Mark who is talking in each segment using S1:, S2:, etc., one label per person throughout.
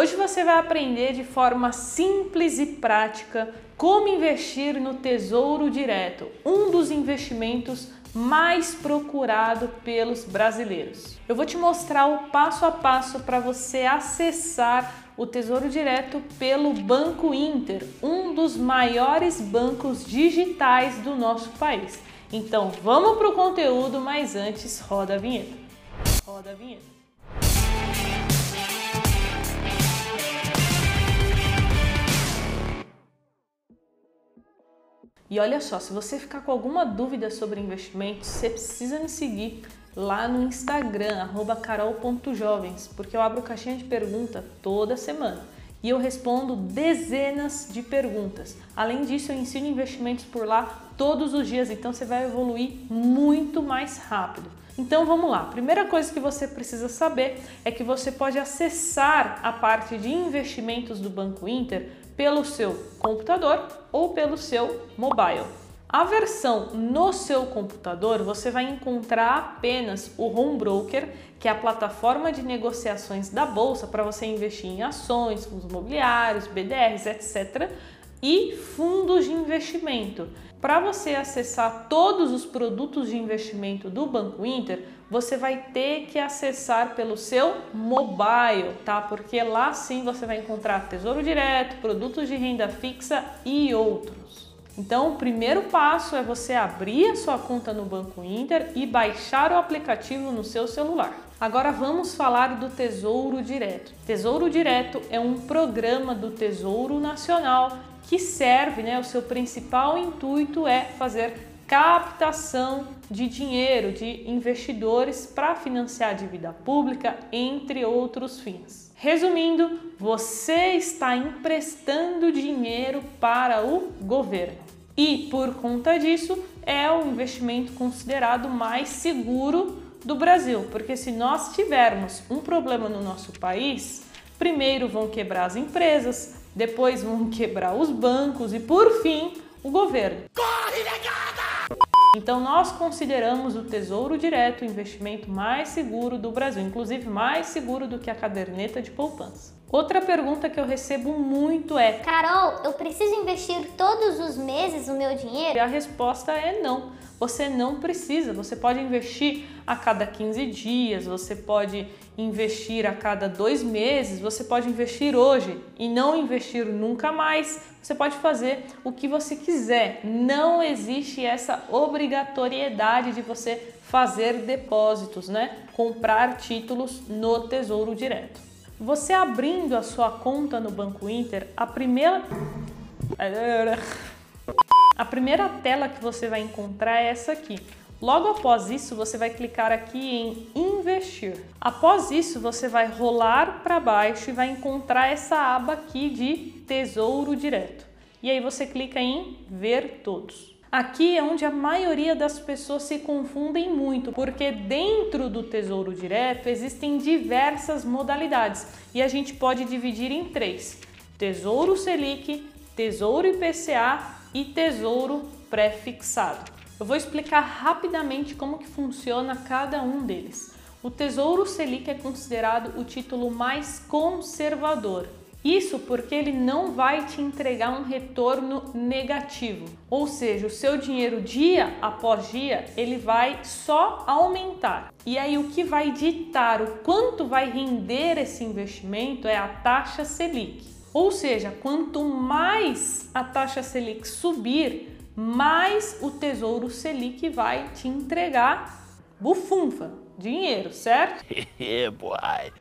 S1: Hoje você vai aprender de forma simples e prática como investir no Tesouro Direto, um dos investimentos mais procurado pelos brasileiros. Eu vou te mostrar o passo a passo para você acessar o Tesouro Direto pelo Banco Inter, um dos maiores bancos digitais do nosso país. Então vamos para o conteúdo, mas antes roda a vinheta. Roda a vinheta. E olha só, se você ficar com alguma dúvida sobre investimentos, você precisa me seguir lá no Instagram, carol.jovens, porque eu abro caixinha de pergunta toda semana e eu respondo dezenas de perguntas. Além disso, eu ensino investimentos por lá todos os dias, então você vai evoluir muito mais rápido. Então vamos lá. Primeira coisa que você precisa saber é que você pode acessar a parte de investimentos do Banco Inter pelo seu computador ou pelo seu mobile. A versão no seu computador você vai encontrar apenas o Home Broker, que é a plataforma de negociações da bolsa para você investir em ações, fundos imobiliários, BDRs, etc. e fundos de investimento. Para você acessar todos os produtos de investimento do Banco Inter, você vai ter que acessar pelo seu mobile, tá? Porque lá sim você vai encontrar Tesouro Direto, produtos de renda fixa e outros. Então, o primeiro passo é você abrir a sua conta no Banco Inter e baixar o aplicativo no seu celular. Agora vamos falar do Tesouro Direto. Tesouro Direto é um programa do Tesouro Nacional que serve, né, o seu principal intuito é fazer captação de dinheiro de investidores para financiar a dívida pública, entre outros fins. Resumindo, você está emprestando dinheiro para o governo. E por conta disso, é o investimento considerado mais seguro do Brasil, porque se nós tivermos um problema no nosso país, primeiro vão quebrar as empresas, depois vão quebrar os bancos e por fim o governo. Corre, negada! Então nós consideramos o Tesouro Direto o investimento mais seguro do Brasil, inclusive mais seguro do que a caderneta de poupança. Outra pergunta que eu recebo muito é:
S2: Carol, eu preciso investir todos os meses o meu dinheiro?
S1: E a resposta é não. Você não precisa. Você pode investir a cada 15 dias, você pode investir a cada dois meses, você pode investir hoje e não investir nunca mais. Você pode fazer o que você quiser. Não existe essa obrigatoriedade de você fazer depósitos, né? Comprar títulos no Tesouro Direto. Você abrindo a sua conta no Banco Inter, a primeira a primeira tela que você vai encontrar é essa aqui. Logo após isso, você vai clicar aqui em investir. Após isso, você vai rolar para baixo e vai encontrar essa aba aqui de Tesouro Direto. E aí você clica em ver todos. Aqui é onde a maioria das pessoas se confundem muito, porque dentro do Tesouro Direto existem diversas modalidades e a gente pode dividir em três: Tesouro Selic, Tesouro IPCA e Tesouro Pré-fixado. Eu vou explicar rapidamente como que funciona cada um deles. O Tesouro Selic é considerado o título mais conservador isso porque ele não vai te entregar um retorno negativo, ou seja, o seu dinheiro dia após dia ele vai só aumentar. E aí o que vai ditar o quanto vai render esse investimento é a taxa Selic. Ou seja, quanto mais a taxa Selic subir, mais o Tesouro Selic vai te entregar bufunfa, dinheiro, certo? boy.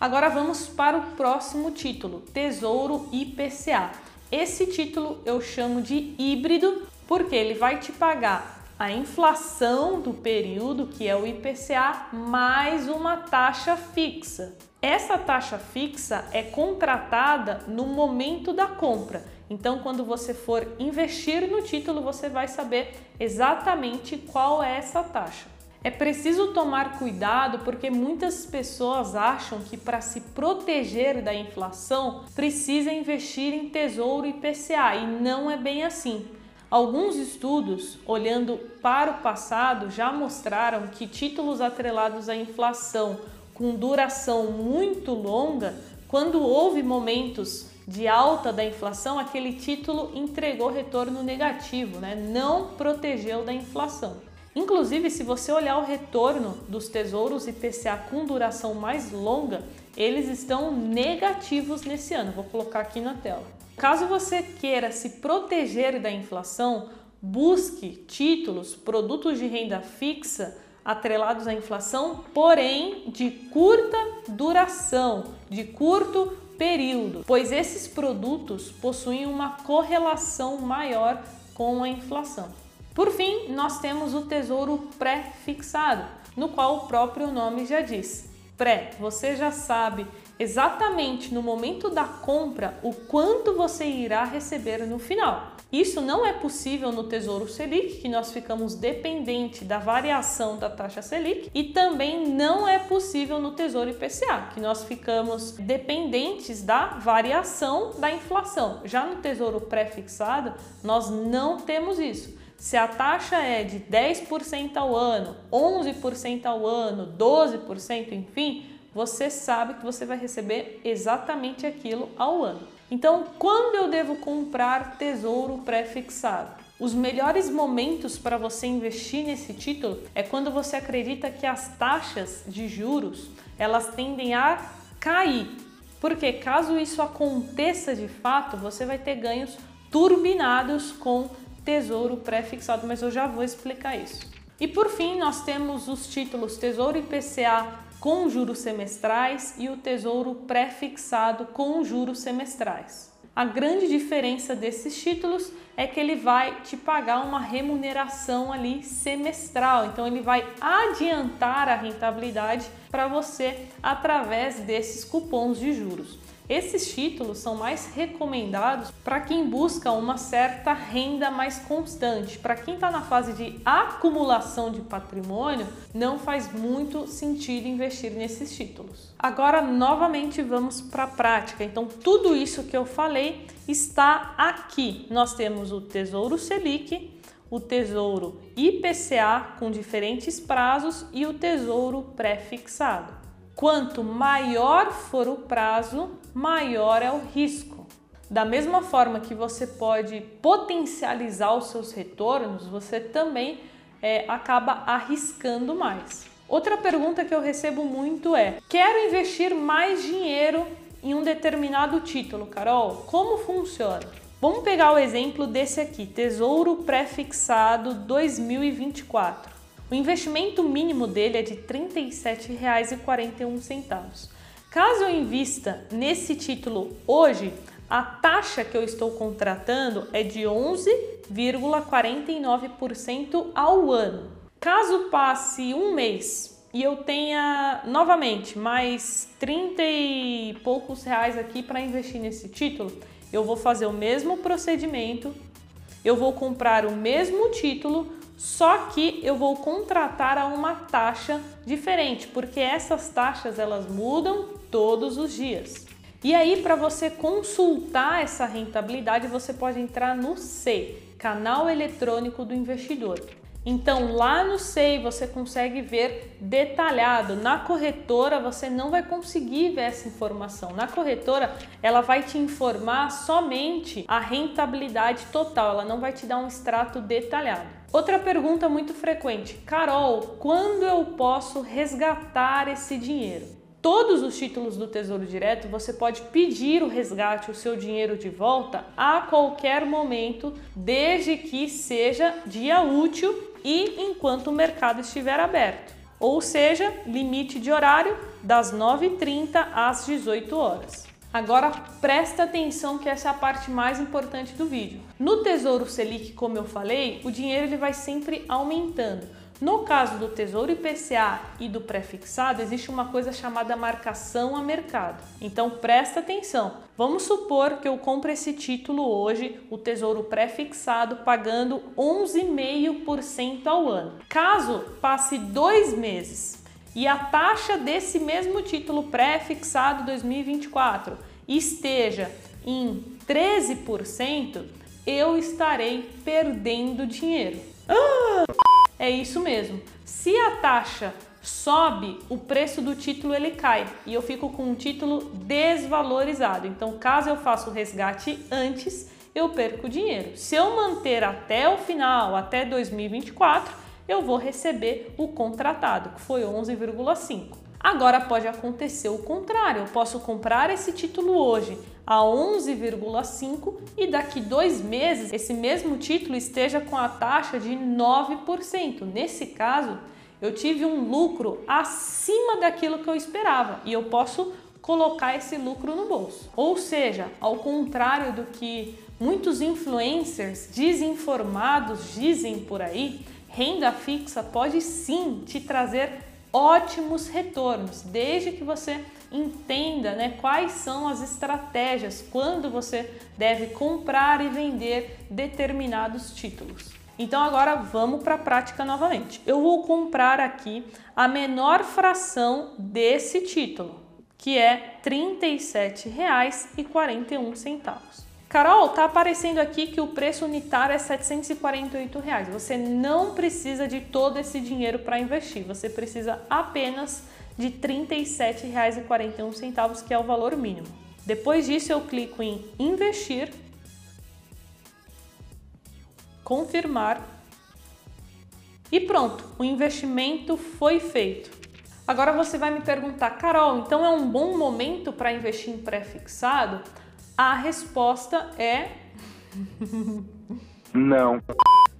S1: Agora vamos para o próximo título, Tesouro IPCA. Esse título eu chamo de híbrido porque ele vai te pagar a inflação do período, que é o IPCA, mais uma taxa fixa. Essa taxa fixa é contratada no momento da compra. Então, quando você for investir no título, você vai saber exatamente qual é essa taxa. É preciso tomar cuidado porque muitas pessoas acham que para se proteger da inflação precisa investir em tesouro IPCA e não é bem assim. Alguns estudos, olhando para o passado, já mostraram que títulos atrelados à inflação com duração muito longa quando houve momentos de alta da inflação, aquele título entregou retorno negativo, né? não protegeu da inflação. Inclusive, se você olhar o retorno dos tesouros IPCA com duração mais longa, eles estão negativos nesse ano. Vou colocar aqui na tela. Caso você queira se proteger da inflação, busque títulos, produtos de renda fixa atrelados à inflação, porém de curta duração, de curto período, pois esses produtos possuem uma correlação maior com a inflação. Por fim, nós temos o tesouro pré-fixado, no qual o próprio nome já diz. Pré, você já sabe exatamente no momento da compra o quanto você irá receber no final. Isso não é possível no Tesouro Selic, que nós ficamos dependente da variação da taxa Selic, e também não é possível no Tesouro IPCA, que nós ficamos dependentes da variação da inflação. Já no Tesouro pré-fixado, nós não temos isso. Se a taxa é de 10% ao ano, 11% ao ano, 12%, enfim, você sabe que você vai receber exatamente aquilo ao ano. Então, quando eu devo comprar tesouro pré-fixado? Os melhores momentos para você investir nesse título é quando você acredita que as taxas de juros elas tendem a cair. Porque caso isso aconteça de fato, você vai ter ganhos turbinados com tesouro pré-fixado, mas eu já vou explicar isso. E por fim, nós temos os títulos Tesouro IPCA com juros semestrais e o Tesouro pré-fixado com juros semestrais. A grande diferença desses títulos é que ele vai te pagar uma remuneração ali semestral, então ele vai adiantar a rentabilidade para você através desses cupons de juros. Esses títulos são mais recomendados para quem busca uma certa renda mais constante. Para quem está na fase de acumulação de patrimônio, não faz muito sentido investir nesses títulos. Agora, novamente, vamos para a prática. Então, tudo isso que eu falei está aqui. Nós temos o Tesouro Selic, o Tesouro IPCA com diferentes prazos e o Tesouro pré-fixado. Quanto maior for o prazo, maior é o risco. Da mesma forma que você pode potencializar os seus retornos, você também é, acaba arriscando mais. Outra pergunta que eu recebo muito é: quero investir mais dinheiro em um determinado título, Carol? Como funciona? Vamos pegar o exemplo desse aqui, Tesouro Prefixado 2024. O investimento mínimo dele é de R$ 37,41. Caso eu invista nesse título hoje, a taxa que eu estou contratando é de 11,49% ao ano. Caso passe um mês e eu tenha novamente mais 30 e poucos reais aqui para investir nesse título, eu vou fazer o mesmo procedimento, eu vou comprar o mesmo título só que eu vou contratar a uma taxa diferente, porque essas taxas elas mudam todos os dias. E aí, para você consultar essa rentabilidade, você pode entrar no SEI, Canal Eletrônico do Investidor. Então, lá no SEI você consegue ver detalhado. Na corretora você não vai conseguir ver essa informação. Na corretora, ela vai te informar somente a rentabilidade total, ela não vai te dar um extrato detalhado. Outra pergunta muito frequente: Carol, quando eu posso resgatar esse dinheiro? Todos os títulos do Tesouro Direto você pode pedir o resgate, o seu dinheiro de volta a qualquer momento, desde que seja dia útil e enquanto o mercado estiver aberto. Ou seja, limite de horário das 9h30 às 18 horas. Agora presta atenção que essa é a parte mais importante do vídeo. No Tesouro Selic, como eu falei, o dinheiro ele vai sempre aumentando. No caso do Tesouro IPCA e do prefixado, existe uma coisa chamada marcação a mercado. Então presta atenção. Vamos supor que eu compre esse título hoje, o Tesouro prefixado, pagando 11,5% ao ano. Caso passe dois meses e a taxa desse mesmo título pré-fixado 2024 esteja em 13%, eu estarei perdendo dinheiro. Ah! É isso mesmo. Se a taxa sobe, o preço do título ele cai e eu fico com um título desvalorizado. Então, caso eu faça o resgate antes, eu perco dinheiro. Se eu manter até o final, até 2024, eu vou receber o contratado, que foi 11,5. Agora pode acontecer o contrário, eu posso comprar esse título hoje a 11,5 e daqui dois meses esse mesmo título esteja com a taxa de 9%. Nesse caso, eu tive um lucro acima daquilo que eu esperava e eu posso colocar esse lucro no bolso. Ou seja, ao contrário do que muitos influencers desinformados dizem por aí, renda fixa pode sim te trazer ótimos retornos, desde que você entenda né, quais são as estratégias quando você deve comprar e vender determinados títulos. Então agora vamos para a prática novamente. Eu vou comprar aqui a menor fração desse título, que é R$ 37,41. Carol, tá aparecendo aqui que o preço unitário é 748 reais. Você não precisa de todo esse dinheiro para investir. Você precisa apenas de R$ 37,41, que é o valor mínimo. Depois disso, eu clico em investir, confirmar e pronto, o investimento foi feito. Agora você vai me perguntar, Carol, então é um bom momento para investir em pré-fixado? A resposta é
S3: não.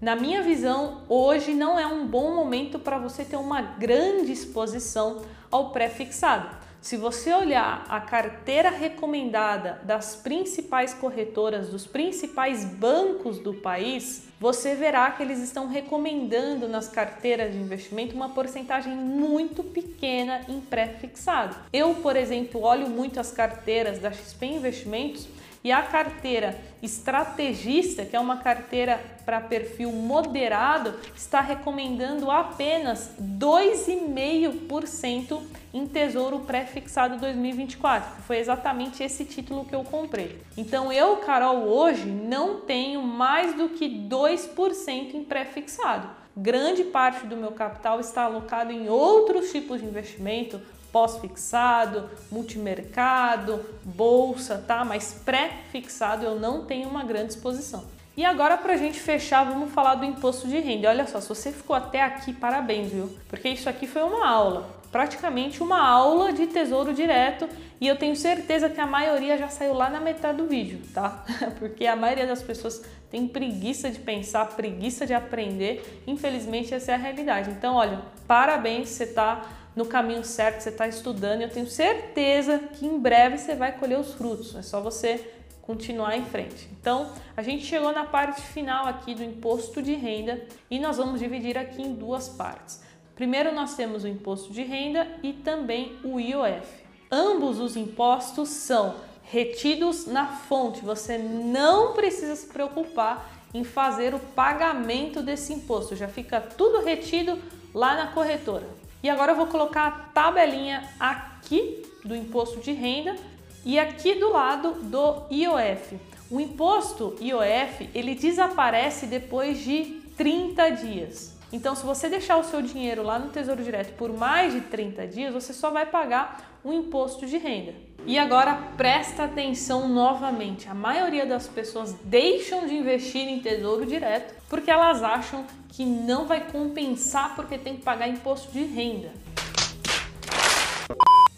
S1: Na minha visão, hoje não é um bom momento para você ter uma grande exposição ao pré-fixado. Se você olhar a carteira recomendada das principais corretoras, dos principais bancos do país, você verá que eles estão recomendando nas carteiras de investimento uma porcentagem muito pequena em pré-fixado. Eu, por exemplo, olho muito as carteiras da XP Investimentos e a carteira estrategista, que é uma carteira para perfil moderado, está recomendando apenas 2,5% em Tesouro Pré-fixado 2024, que foi exatamente esse título que eu comprei. Então eu, Carol, hoje não tenho mais do que 2% em pré-fixado. Grande parte do meu capital está alocado em outros tipos de investimento, pós-fixado, multimercado, bolsa, tá? Mas pré-fixado eu não tenho uma grande exposição. E agora para a gente fechar, vamos falar do imposto de renda. Olha só, se você ficou até aqui, parabéns, viu? Porque isso aqui foi uma aula, praticamente uma aula de tesouro direto e eu tenho certeza que a maioria já saiu lá na metade do vídeo, tá? Porque a maioria das pessoas tem preguiça de pensar, preguiça de aprender. Infelizmente, essa é a realidade. Então, olha, parabéns, você está no caminho certo, você está estudando. Eu tenho certeza que em breve você vai colher os frutos. É só você continuar em frente. Então, a gente chegou na parte final aqui do imposto de renda e nós vamos dividir aqui em duas partes. Primeiro, nós temos o imposto de renda e também o IOF. Ambos os impostos são retidos na fonte. Você não precisa se preocupar em fazer o pagamento desse imposto. Já fica tudo retido lá na corretora. E agora eu vou colocar a tabelinha aqui do imposto de renda e aqui do lado do IOF. O imposto IOF, ele desaparece depois de 30 dias. Então, se você deixar o seu dinheiro lá no Tesouro Direto por mais de 30 dias, você só vai pagar o imposto de renda. E agora presta atenção novamente. A maioria das pessoas deixam de investir em Tesouro Direto porque elas acham que não vai compensar porque tem que pagar imposto de renda.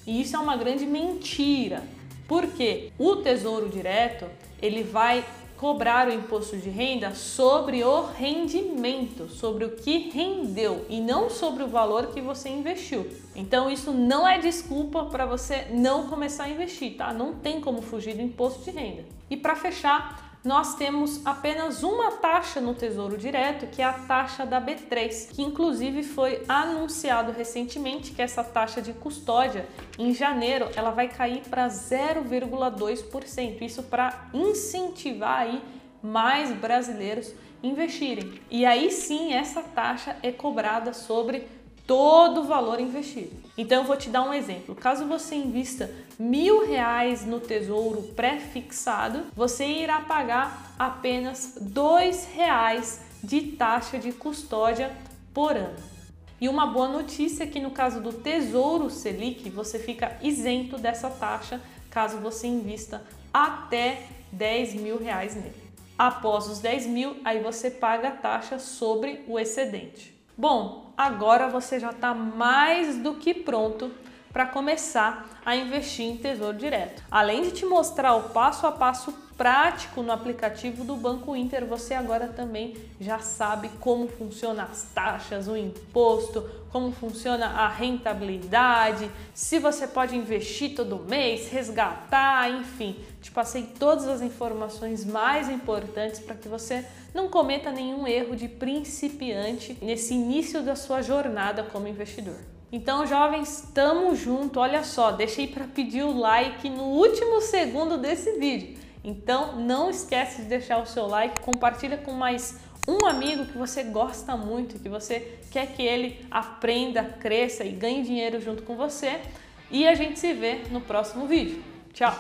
S1: E isso é uma grande mentira. Porque o Tesouro Direto, ele vai cobrar o imposto de renda sobre o rendimento, sobre o que rendeu e não sobre o valor que você investiu. Então isso não é desculpa para você não começar a investir, tá? Não tem como fugir do imposto de renda. E para fechar, nós temos apenas uma taxa no Tesouro Direto, que é a taxa da B3, que inclusive foi anunciado recentemente que essa taxa de custódia em janeiro ela vai cair para 0,2%. Isso para incentivar aí mais brasileiros investirem. E aí sim essa taxa é cobrada sobre todo o valor investido. Então eu vou te dar um exemplo. Caso você invista mil reais no tesouro pré-fixado, você irá pagar apenas dois reais de taxa de custódia por ano. E uma boa notícia é que no caso do Tesouro Selic, você fica isento dessa taxa caso você invista até 10 mil reais nele. Após os 10 mil, aí você paga a taxa sobre o excedente. Bom, agora você já está mais do que pronto para começar a investir em Tesouro Direto. Além de te mostrar o passo a passo prático no aplicativo do Banco Inter, você agora também já sabe como funciona as taxas, o imposto, como funciona a rentabilidade, se você pode investir todo mês, resgatar, enfim. Te passei todas as informações mais importantes para que você não cometa nenhum erro de principiante nesse início da sua jornada como investidor. Então, jovens, tamo junto. Olha só, deixei para pedir o like no último segundo desse vídeo. Então, não esquece de deixar o seu like, compartilha com mais um amigo que você gosta muito, que você quer que ele aprenda, cresça e ganhe dinheiro junto com você. E a gente se vê no próximo vídeo. Tchau!